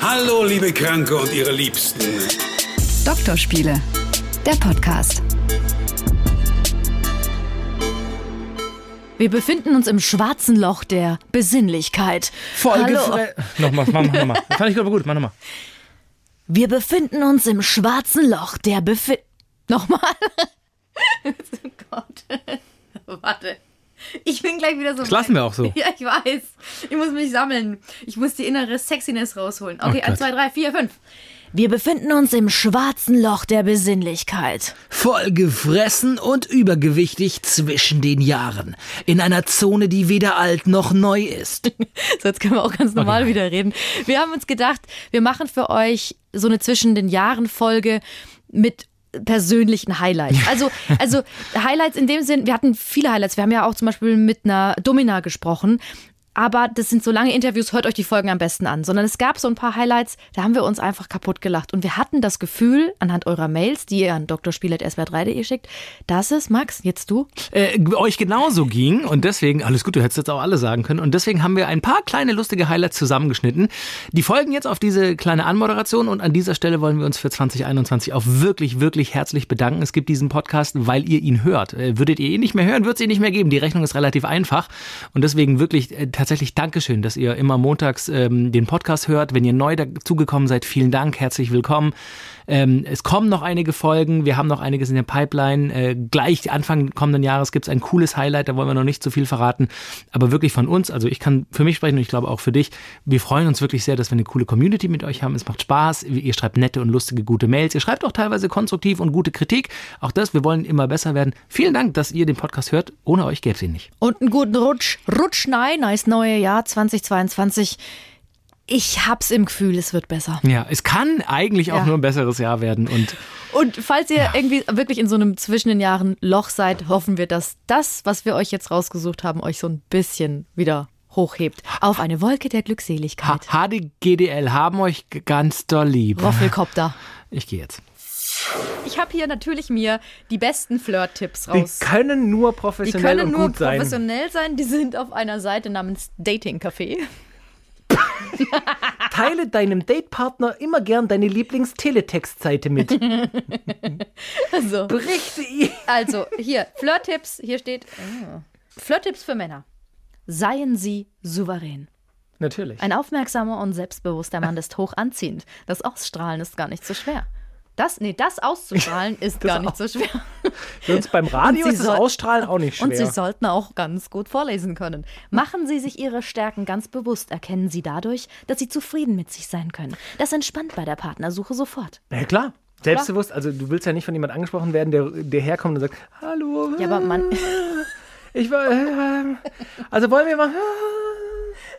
Hallo, liebe Kranke und ihre Liebsten. Doktorspiele, der Podcast. Wir befinden uns im schwarzen Loch der Besinnlichkeit. Folge. Hallo. Nochmal, mach, mach nochmal. Fand ich aber gut, mach nochmal. Wir befinden uns im schwarzen Loch der Befi... Nochmal. oh Gott. Warte. Ich bin gleich wieder so. Das lassen wir auch so. Ja, ich weiß. Ich muss mich sammeln. Ich muss die innere Sexiness rausholen. Okay, Oh eins, Gott. zwei, drei, vier, fünf. Wir befinden uns im schwarzen Loch der Besinnlichkeit. Vollgefressen und übergewichtig zwischen den Jahren. In einer Zone, die weder alt noch neu ist. So, jetzt können wir auch ganz normal wieder reden. Wir haben uns gedacht, wir machen für euch so eine zwischen den Jahren Folge mit persönlichen Highlights. Also, also Highlights in dem Sinn, wir hatten viele Highlights. Wir haben ja auch zum Beispiel mit einer Domina gesprochen. Aber das sind so lange Interviews, hört euch die Folgen am besten an. Sondern es gab so ein paar Highlights, da haben wir uns einfach kaputt gelacht. Und wir hatten das Gefühl, anhand eurer Mails, die ihr an drspiel.swr3.de schickt, dass es, Max, jetzt du, Äh, euch genauso ging und deswegen, alles gut, du hättest jetzt auch alle sagen können und deswegen haben wir ein paar kleine lustige Highlights zusammengeschnitten. Die folgen jetzt auf diese kleine Anmoderation und an dieser Stelle wollen wir uns für 2021 auch wirklich, wirklich herzlich bedanken. Es gibt diesen Podcast, weil ihr ihn hört. Äh, würdet ihr ihn nicht mehr hören, wird es ihn nicht mehr geben. Die Rechnung ist relativ einfach und deswegen wirklich äh, tatsächlich Dankeschön, dass ihr immer montags ähm, den Podcast hört. Wenn ihr neu dazugekommen seid, vielen Dank, herzlich willkommen. Ähm, es kommen noch einige Folgen, wir haben noch einiges in der Pipeline. Äh, gleich Anfang kommenden Jahres gibt es ein cooles Highlight, da wollen wir noch nicht zu viel verraten. Aber wirklich von uns, also ich kann für mich sprechen und ich glaube auch für dich, wir freuen uns wirklich sehr, dass wir eine coole Community mit euch haben. Es macht Spaß, ihr schreibt nette und lustige, gute Mails. Ihr schreibt auch teilweise konstruktiv und gute Kritik. Auch das, wir wollen immer besser werden. Vielen Dank, dass ihr den Podcast hört. Ohne euch gäbe es ihn nicht. Und einen guten Rutsch. Rutsch nein, nice neue Jahr 2022. Ich hab's im Gefühl, es wird besser. Ja, es kann eigentlich auch Ja. nur ein besseres Jahr werden und Und falls ihr irgendwie wirklich in so einem zwischen den Jahren Loch seid, hoffen wir, dass das, was wir euch jetzt rausgesucht haben, euch so ein bisschen wieder hochhebt. Auf eine Wolke der Glückseligkeit. HDGDL haben euch ganz doll lieb. Roffelkopter. Ich gehe jetzt. Ich habe hier natürlich mir die besten Flirt-Tipps Die raus. können nur Die professionell können und nur gut sein. professionell sein. Die sind auf einer Seite namens Dating Café. Teile deinem Datepartner immer gern deine Lieblings-Teletext-Seite mit. Also, Berichte ihm. also hier, Flirt-Tipps. Hier steht oh. Flirt-Tipps für Männer. Seien Sie souverän. Natürlich. Ein aufmerksamer und selbstbewusster Mann ist hoch anziehend. Das Ausstrahlen ist gar nicht so schwer. Das, nee, das auszustrahlen ist gar nicht so schwer. Für uns beim Radio ist das Ausstrahlen auch nicht Und Sie schwer. sollten auch ganz gut vorlesen können. Machen Sie sich Ihre Stärken ganz bewusst. Erkennen Sie dadurch, dass Sie zufrieden mit sich sein können. Das entspannt bei der Partnersuche sofort. Ja, klar. Selbstbewusst, also du willst ja nicht von jemand angesprochen werden, der, der herkommt und sagt, hallo. Ja, aber man. Ich war, äh, also wollen wir mal,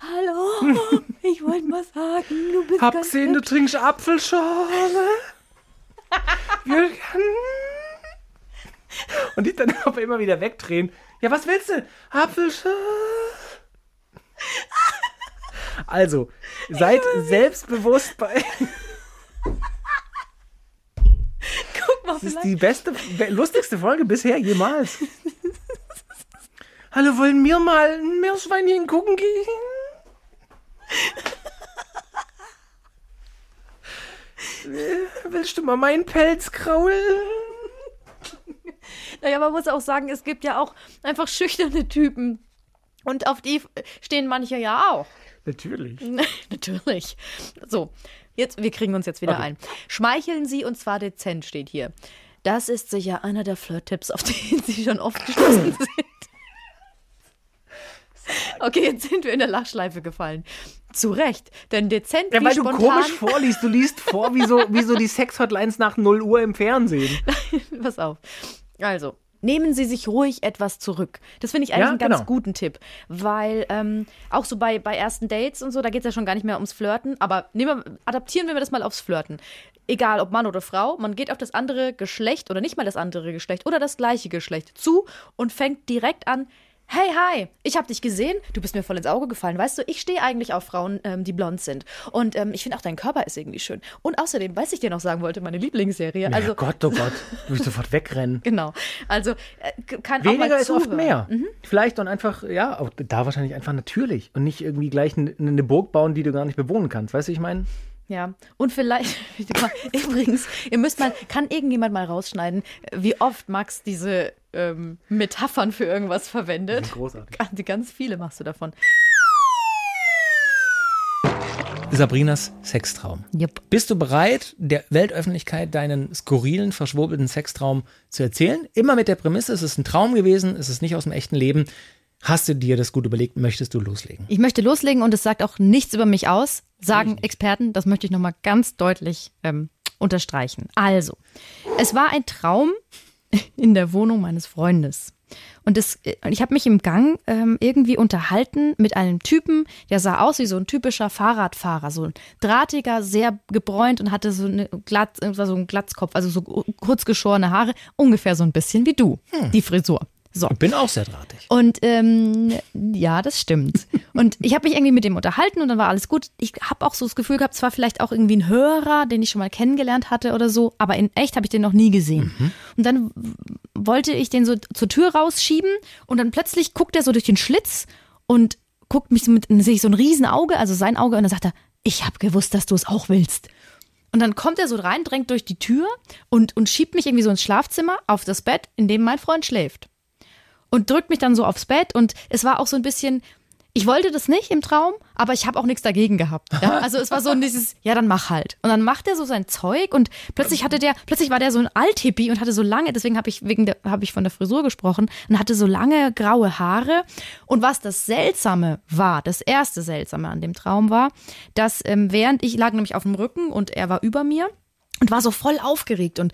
Hallo, ich wollte mal sagen, du bist hab gesehen, du trinkst Apfelschorle. Wir- und die dann aber immer wieder wegdrehen. Ja, was willst du? Apfelschorle. Also, seid selbstbewusst bei. Guck mal, Das ist vielleicht. die beste, be- lustigste Folge bisher jemals. Hallo, wollen wir mal ein Meerschweinchen gucken gehen? Äh, Willst du mal meinen Pelz kraulen? Naja, man muss auch sagen, es gibt ja auch einfach schüchterne Typen. Und auf die stehen manche ja auch. Natürlich. Natürlich. So, jetzt, wir kriegen uns jetzt wieder ein. Schmeicheln Sie und zwar dezent steht hier. Das ist sicher einer der Flirt-Tipps, auf den Sie schon oft gestoßen sind. Okay, jetzt sind wir in der Lachschleife gefallen. Zu Recht, denn dezent Ja, weil du komisch vorliest. Du liest vor wie so, wie so die Sex-Hotlines nach 0 Uhr im Fernsehen. Pass auf. Also, nehmen Sie sich ruhig etwas zurück. Das finde ich eigentlich Ja, einen ganz genau. guten Tipp. Weil ähm, auch so bei, bei ersten Dates und so, da geht es ja schon gar nicht mehr ums Flirten. Aber nehmen wir, adaptieren wir das mal aufs Flirten. Egal ob Mann oder Frau, man geht auf das andere Geschlecht oder nicht mal das andere Geschlecht oder das gleiche Geschlecht zu und fängt direkt an, hey, hi, ich habe dich gesehen, du bist mir voll ins Auge gefallen. Weißt du, ich stehe eigentlich auf Frauen, ähm, die blond sind. Und ähm, ich finde auch dein Körper ist irgendwie schön. Und außerdem, was ich dir noch sagen wollte, meine Lieblingsserie. Also, ja, Gott, oh Gott, du willst sofort wegrennen. Genau. Also, äh, kann auch Weniger mal ist oft zuhören. mehr. Mhm. Vielleicht und einfach, ja, auch da wahrscheinlich einfach natürlich und nicht irgendwie gleich eine, eine Burg bauen, die du gar nicht bewohnen kannst. Weißt du, ich meine? Ja, und vielleicht, übrigens, ihr müsst mal, kann irgendjemand mal rausschneiden, wie oft Max diese ähm, Metaphern für irgendwas verwendet? Großartig. Ganz, ganz viele machst du davon. Sabrinas Sextraum. Jupp. Bist du bereit, der Weltöffentlichkeit deinen skurrilen, verschwurbelten Sextraum zu erzählen? Immer mit der Prämisse, es ist ein Traum gewesen, es ist nicht aus dem echten Leben. Hast du dir das gut überlegt? Möchtest du loslegen? Ich möchte loslegen und es sagt auch nichts über mich aus, sagen Experten. Das möchte ich nochmal ganz deutlich ähm, unterstreichen. Also, es war ein Traum in der Wohnung meines Freundes. Und das, ich habe mich im Gang ähm, irgendwie unterhalten mit einem Typen, der sah aus wie so ein typischer Fahrradfahrer, so ein drahtiger, sehr gebräunt und hatte so, eine glatt, so einen Glatzkopf, also so kurz geschorene Haare, ungefähr so ein bisschen wie du, die Frisur. So. Ich bin auch sehr drahtig. Und ähm, ja, das stimmt. Und ich habe mich irgendwie mit dem unterhalten und dann war alles gut. Ich habe auch so das Gefühl gehabt, es war vielleicht auch irgendwie ein Hörer, den ich schon mal kennengelernt hatte oder so, aber in echt habe ich den noch nie gesehen. Und dann wollte ich den so zur Tür rausschieben und dann plötzlich guckt er so durch den Schlitz und guckt mich so mit, sehe ich so ein Riesenauge, also sein Auge, und dann sagt er, ich habe gewusst, dass du es auch willst. Und dann kommt er so rein, drängt durch die Tür und, und schiebt mich irgendwie so ins Schlafzimmer auf das Bett, in dem mein Freund schläft und drückt mich dann so aufs Bett und es war auch so ein bisschen, ich wollte das nicht im Traum, aber ich habe auch nichts dagegen gehabt. Ja? Also es war so dieses, ja, dann mach halt. Und dann macht er so sein Zeug und plötzlich hatte der, plötzlich war der so ein Althippie und hatte so lange, deswegen habe ich wegen der, habe ich von der Frisur gesprochen, und hatte so lange graue Haare. Und was das Seltsame war, das erste Seltsame an dem Traum war, dass ähm, während ich lag nämlich auf dem Rücken und er war über mir und war so voll aufgeregt und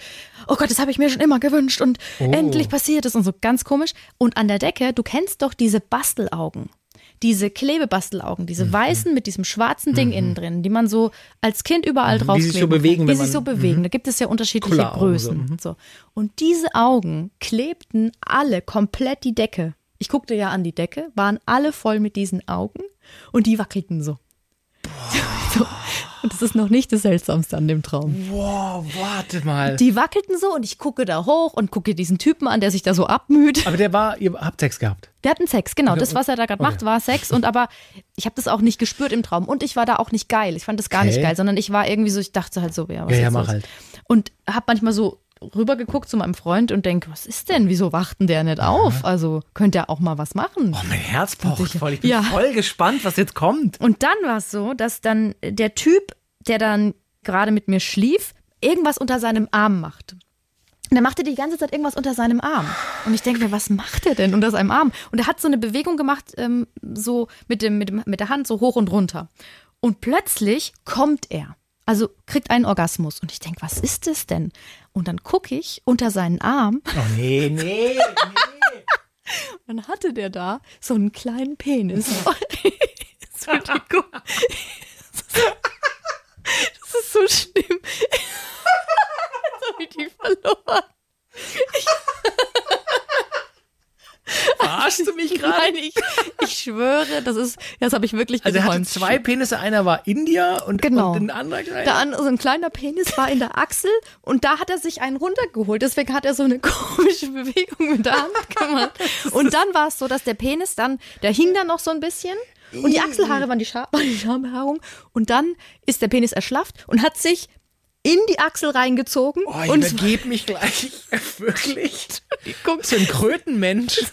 oh Gott, das habe ich mir schon immer gewünscht und endlich passiert es und so ganz komisch. Und an der Decke, du kennst doch diese Bastelaugen. Diese Klebebastelaugen, diese weißen mit diesem schwarzen Ding innen drin, die man so als Kind überall Mhm, drauf die sich so bewegen, kann. Die sich so bewegen. Da gibt es ja unterschiedliche Kulleraugen so, Größen. So. Und diese Augen klebten alle komplett die Decke. Ich guckte ja an die Decke, waren alle voll mit diesen Augen und die wackelten so. Das ist noch nicht das Seltsamste an dem Traum. Wow, warte mal. Die wackelten so und ich gucke da hoch und gucke diesen Typen an, der sich da so abmüht. Aber der war, ihr habt Sex gehabt. Der hat einen Sex, genau. Das, was er da gerade Okay. macht, war Sex. Und aber ich habe das auch nicht gespürt im Traum. Und ich war da auch nicht geil. Ich fand das gar Okay. nicht geil, sondern ich war irgendwie so, ich dachte halt so, ja, was Ja, ist ja, mach los? halt. Und habe manchmal so rübergeguckt zu meinem Freund und denke, was ist denn? Wieso wacht denn der nicht auf? Also könnte er auch mal was machen. Oh, mein Herz pocht voll. Ich bin Ja. voll gespannt, was jetzt kommt. Und dann war es so, dass dann der Typ, der dann gerade mit mir schlief, irgendwas unter seinem Arm macht. Und er machte die ganze Zeit irgendwas unter seinem Arm. Und ich denke mir, was macht er denn unter seinem Arm? Und er hat so eine Bewegung gemacht, ähm, so mit, dem, mit, dem, mit der Hand so hoch und runter. Und plötzlich kommt er. Also kriegt einen Orgasmus. Und ich denke, was ist das denn? Und dann gucke ich unter seinen Arm. Oh, nee, nee. Dann hatte der da so einen kleinen Penis. Entschuldigung. So schlimm. Jetzt habe ich die verloren. Verarschst du mich gerade? Nein, ich, ich schwöre, das ist, das habe ich wirklich Also er hatte zwei Penisse, einer war India und, Genau. und ein anderer kleiner. Der andere, so ein kleiner Penis war in der Achsel und da hat er sich einen runtergeholt. Deswegen hat er so eine komische Bewegung mit der Hand gemacht. Und dann war es so, dass der Penis dann, der hing dann noch so ein bisschen und die Achselhaare waren die, Scha waren die Schambehaarung. Und dann ist der Penis erschlafft und hat sich in die Achsel reingezogen. Oh, ich und übergebe mich gleich. Wirklich. guck, So ein Krötenmensch.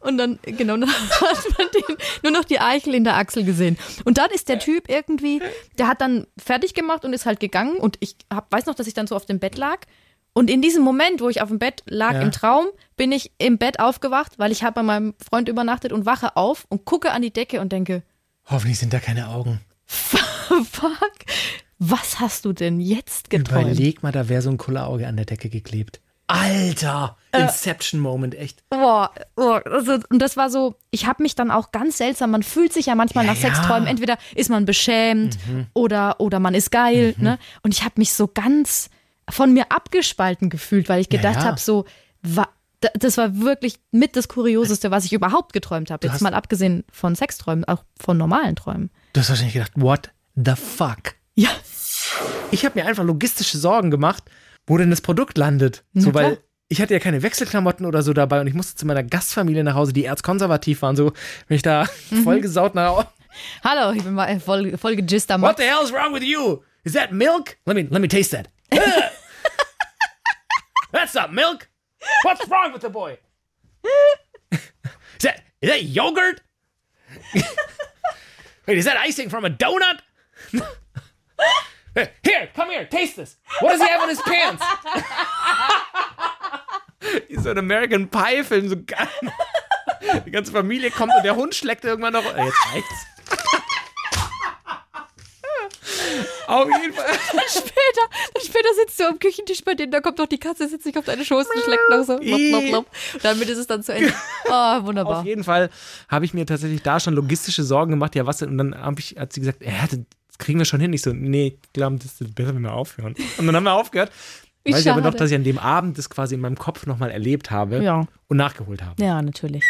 Und dann, genau, dann hat man den, nur noch die Eichel in der Achsel gesehen. Und dann ist der Typ irgendwie, der hat dann fertig gemacht und ist halt gegangen. Und ich hab, weiß noch, dass ich dann so auf dem Bett lag. Und in diesem Moment, wo ich auf dem Bett lag Ja. im Traum, bin ich im Bett aufgewacht, weil ich habe bei meinem Freund übernachtet und wache auf und gucke an die Decke und denke, Hoffentlich sind da keine Augen. fuck, was hast du denn jetzt geträumt? Überleg mal, da wäre so ein Kullerauge an der Decke geklebt. Alter! Äh. Inception-Moment, echt. Boah, boah also, und das war so, ich habe mich dann auch ganz seltsam, man fühlt sich ja manchmal Ja, nach ja. Sexträumen, entweder ist man beschämt oder, oder man ist geil, Mhm. ne? Und ich habe mich so ganz von mir abgespalten gefühlt, weil ich gedacht ja. habe, so, wa Da- Das war wirklich mit das Kurioseste, was ich überhaupt geträumt habe. Jetzt mal abgesehen von Sexträumen, auch von normalen Träumen. Du hast wahrscheinlich gedacht, what the fuck? Ja. Ich habe mir einfach logistische Sorgen gemacht, wo denn das Produkt landet. So, Na weil klar. ich hatte ja keine Wechselklamotten oder so dabei und ich musste zu meiner Gastfamilie nach Hause, die erzkonservativ waren. So, wenn ich da Mhm. vollgesaut nach Hause. Hallo, ich bin mal voll, voll gejist am What the hell is wrong with you? Is that milk? Let me let me taste that. That's not milk. What's wrong with the boy? Is that is that yogurt? Wait, is that icing from a donut? Here, come here, taste this. What does he have in his pants? So ein American Pie Film, so geil. Die ganze Familie kommt und der Hund schlägt irgendwann noch. Äh, Jetzt reicht's. Auf jeden Fall. Du am Küchentisch bei denen, da kommt doch die Katze, sitzt sich auf deine Schoß und schlägt noch so. Blop, blop. Und damit ist es dann zu Ende. Oh, wunderbar. Auf jeden Fall habe ich mir tatsächlich da schon logistische Sorgen gemacht. Ja, was denn? Und dann hab ich, hat sie gesagt, ja, das kriegen wir schon hin. Ich so, nee, ich glaube, das ist besser, wenn wir aufhören. Und dann haben wir aufgehört. Wie Weiß ich aber noch, dass ich an dem Abend das quasi in meinem Kopf nochmal erlebt habe Ja. und nachgeholt habe. Ja, natürlich.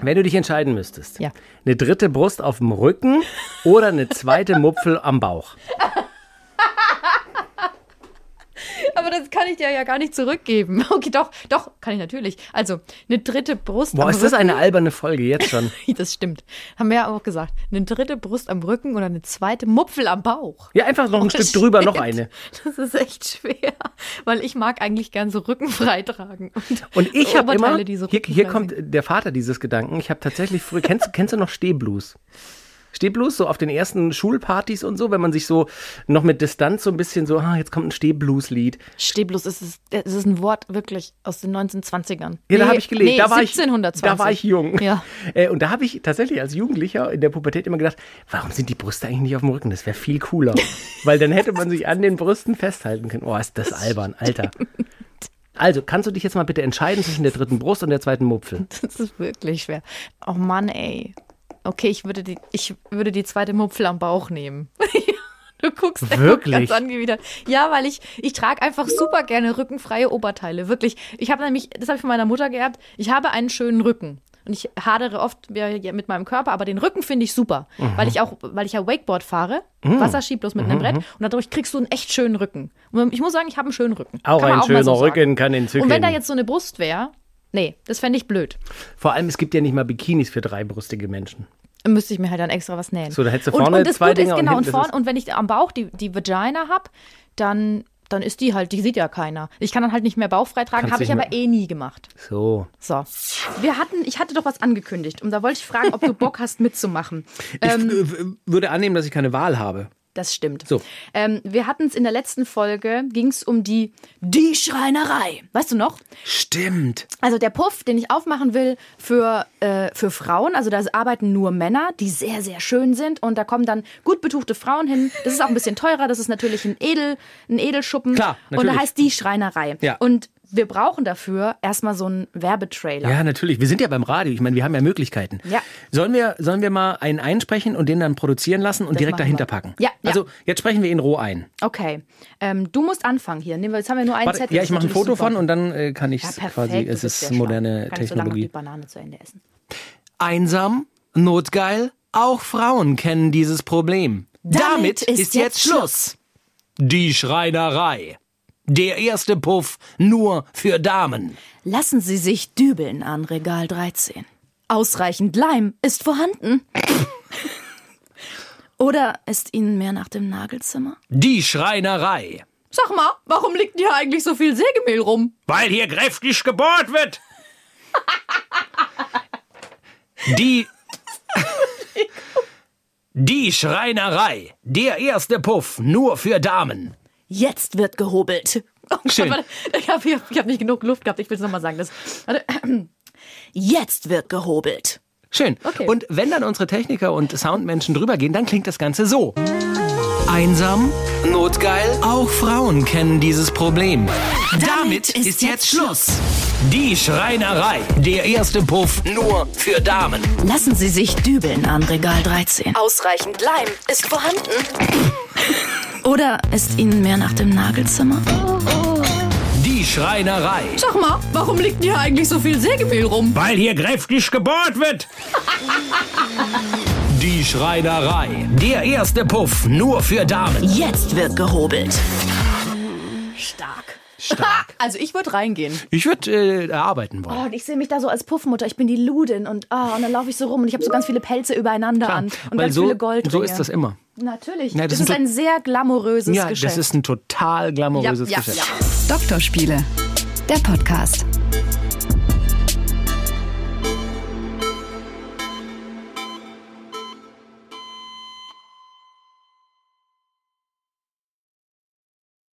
Wenn du dich entscheiden müsstest, Ja. eine dritte Brust auf dem Rücken oder eine zweite Mupfel am Bauch. Aber das kann ich dir ja gar nicht zurückgeben. Okay, doch, doch, kann ich natürlich. Also, eine dritte Brust Boah, am ist das Rücken. eine alberne Folge jetzt schon? Das stimmt. Haben wir ja auch gesagt. Eine dritte Brust am Rücken oder eine zweite Mupfel am Bauch. Ja, einfach noch ein Oh, Stück drüber, noch stimmt. eine. Das ist echt schwer, weil ich mag eigentlich gern so rückenfrei tragen. Und ich habe immer, hier, hier kommt der Vater dieses Gedanken. Ich habe tatsächlich früher, kennst, kennst du noch Stehblues? Stehblues, so auf den ersten Schulpartys und so, wenn man sich so noch mit Distanz so ein bisschen so, ah, jetzt kommt ein Stehblues-Lied. Stehblues ist, es- es ist ein Wort wirklich aus den 1920ern. Ja, da Nee, habe ich gelesen. Nee, da, war ich, 1720. da war ich jung. Ja. Äh, und da habe ich tatsächlich als Jugendlicher in der Pubertät immer gedacht, warum sind die Brüste eigentlich nicht auf dem Rücken? Das wäre viel cooler. Weil dann hätte man sich an den Brüsten festhalten können. Oh, ist das albern, Alter. Also, kannst du dich jetzt mal bitte entscheiden zwischen der dritten Brust und der zweiten Mupfel? Das ist wirklich schwer. Oh Mann, ey. Okay, ich würde die, ich würde die zweite Mupfel am Bauch nehmen. Du guckst Wirklich? ganz angewidert. Ja, weil ich, ich trage einfach super gerne rückenfreie Oberteile. Wirklich. Ich habe nämlich, das habe ich von meiner Mutter geerbt, ich habe einen schönen Rücken. Und ich hadere oft mit meinem Körper, aber den Rücken finde ich super. Mhm. Weil ich auch, weil ich ja Wakeboard fahre, Wasserski bloß mit Mhm, einem Brett und dadurch kriegst du einen echt schönen Rücken. Und ich muss sagen, ich habe einen schönen Rücken. Auch Kann ein mal schöner so. Rücken kann entzücken. Und wenn da jetzt so eine Brust wäre, nee, das fände ich blöd. Vor allem, es gibt ja nicht mal Bikinis für dreibrüstige Menschen. Müsste ich mir halt dann extra was nähen. So, da hättest du und, vorne und das zwei Gute Dinger ist, und genau, und, hinten vorn, das ist- und wenn ich am Bauch die, die Vagina habe, dann, dann ist die halt, die sieht ja keiner. Ich kann dann halt nicht mehr bauchfrei tragen, habe ich aber eh nie gemacht. So. So. Wir hatten, ich hatte doch was angekündigt und da wollte ich fragen, ob du Bock hast mitzumachen. Ich Ähm, äh, würde annehmen, dass ich keine Wahl habe. Das stimmt. So. Ähm, wir hatten es in der letzten Folge, ging es um die, die Schreinerei. Weißt du noch? Stimmt. Also der Puff, den ich aufmachen will für, äh, für Frauen, also da arbeiten nur Männer, die sehr, sehr schön sind und da kommen dann gut betuchte Frauen hin. Das ist auch ein bisschen teurer, das ist natürlich ein, Edel, ein Edelschuppen. Klar, Und natürlich. da heißt die Schreinerei. Ja. Und wir brauchen dafür erstmal so einen Werbetrailer. Ja, natürlich. Wir sind ja beim Radio. Ich meine, wir haben ja Möglichkeiten. Ja. Sollen wir, sollen wir mal einen einsprechen und den dann produzieren lassen und Das direkt dahinter wir. packen? Ja, ja. Also, jetzt sprechen wir ihn roh ein. Okay. Ähm, du musst anfangen hier. Nehmen wir- Jetzt haben wir nur einen Warte, Zettel. ja, ich mache ein Foto von und dann äh, kann ich ja, quasi, es ist moderne schlau. Kann ich so lange die Technologie. Banane zu Ende essen. Einsam, notgeil, auch Frauen kennen dieses Problem. Damit ist jetzt Schluss. Die Schreinerei. Der erste Puff nur für Damen. Lassen Sie sich dübeln an Regal 13. Ausreichend Leim ist vorhanden. Oder ist Ihnen mehr nach dem Nagelzimmer? Die Schreinerei. Sag mal, warum liegt hier eigentlich so viel Sägemehl rum? Weil hier kräftig gebohrt wird. Die. Die Schreinerei. Der erste Puff nur für Damen. Jetzt wird gehobelt. Oh Gott, Schön. warte, ich habe hab nicht genug Luft gehabt, ich will es nochmal sagen. Das, warte. Jetzt wird gehobelt. Schön. Okay. Und wenn dann unsere Techniker und Soundmenschen drüber gehen, dann klingt das Ganze so. Einsam, notgeil, auch Frauen kennen dieses Problem. Damit ist jetzt Schluss. Die Schreinerei. Der erste Puff nur für Damen. Lassen Sie sich dübeln an Regal 13. Ausreichend Leim ist vorhanden. Oder ist Ihnen mehr nach dem Nagelzimmer? Die Schreinerei. Sag mal, warum liegt hier eigentlich so viel Sägemehl rum? Weil hier kräftig gebohrt wird. Die Schreinerei. Der erste Puff nur für Damen. Jetzt wird gehobelt. Stark. Stark. Also ich würde reingehen. Ich würde äh, arbeiten wollen. Oh, und ich sehe mich da so als Puffmutter. Ich bin die Ludin und, oh, und dann laufe ich so rum und ich habe so ganz viele Pelze übereinander an und Weil ganz so, viele Goldringe. so ist das immer. Natürlich. Ja, das das, ist ein sehr glamouröses Ja, Geschäft. das ist ein total glamouröses ja, ja, Geschäft. ja. Doktorspiele, der Podcast.